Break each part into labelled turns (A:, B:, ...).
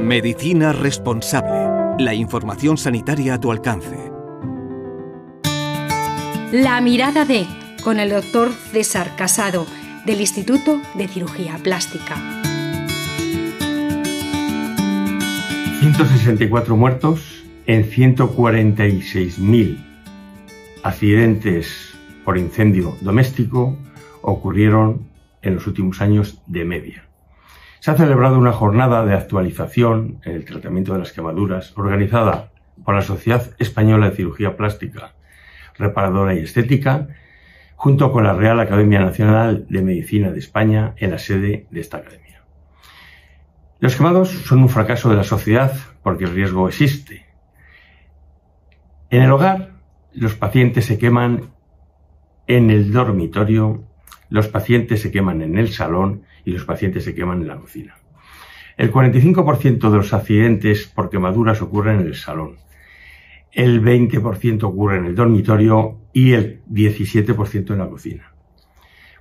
A: Medicina responsable. La información sanitaria a tu alcance.
B: La mirada de, con el doctor César Casado, del Instituto de Cirugía Plástica.
C: 164 muertos en 146.000 accidentes por incendio doméstico ocurrieron en los últimos años de media. Se ha celebrado una jornada de actualización en el tratamiento de las quemaduras organizada por la Sociedad Española de Cirugía Plástica, Reparadora y Estética, junto con la Real Academia Nacional de Medicina de España en la sede de esta academia. Los quemados son un fracaso de la sociedad porque el riesgo existe. En el hogar, los pacientes se queman en el dormitorio, los pacientes se queman en el salón y los pacientes se queman en la cocina. El 45% de los accidentes por quemaduras ocurren en el salón, el 20% ocurre en el dormitorio y el 17% en la cocina.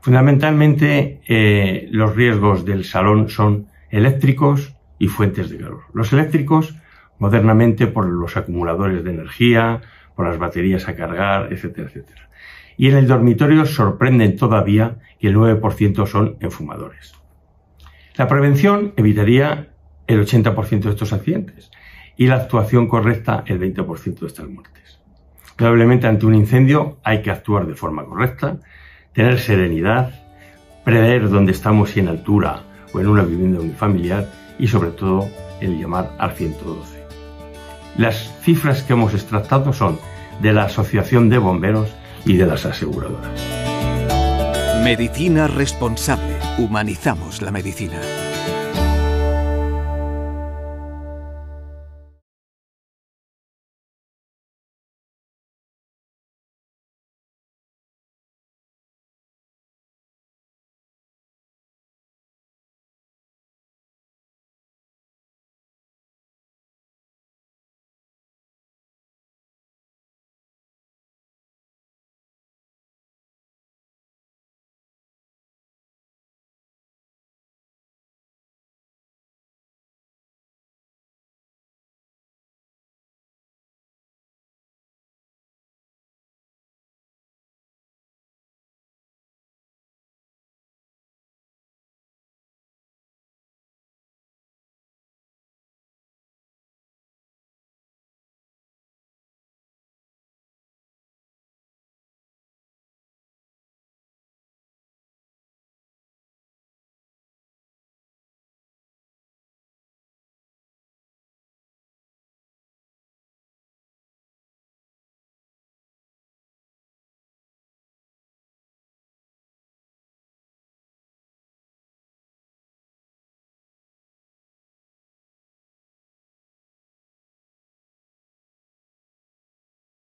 C: Fundamentalmente, eh, los riesgos del salón son eléctricos y fuentes de calor. Los eléctricos, modernamente, por los acumuladores de energía, por las baterías a cargar, etcétera, etcétera. Y en el dormitorio sorprenden todavía que el 9% son enfumadores. La prevención evitaría el 80% de estos accidentes y la actuación correcta el 20% de estas muertes. Probablemente ante un incendio hay que actuar de forma correcta, tener serenidad, prever dónde estamos y en altura o en una vivienda unifamiliar y sobre todo el llamar al 112. Las cifras que hemos extractado son de la Asociación de Bomberos y de las aseguradoras.
A: Medicina responsable. Humanizamos la medicina.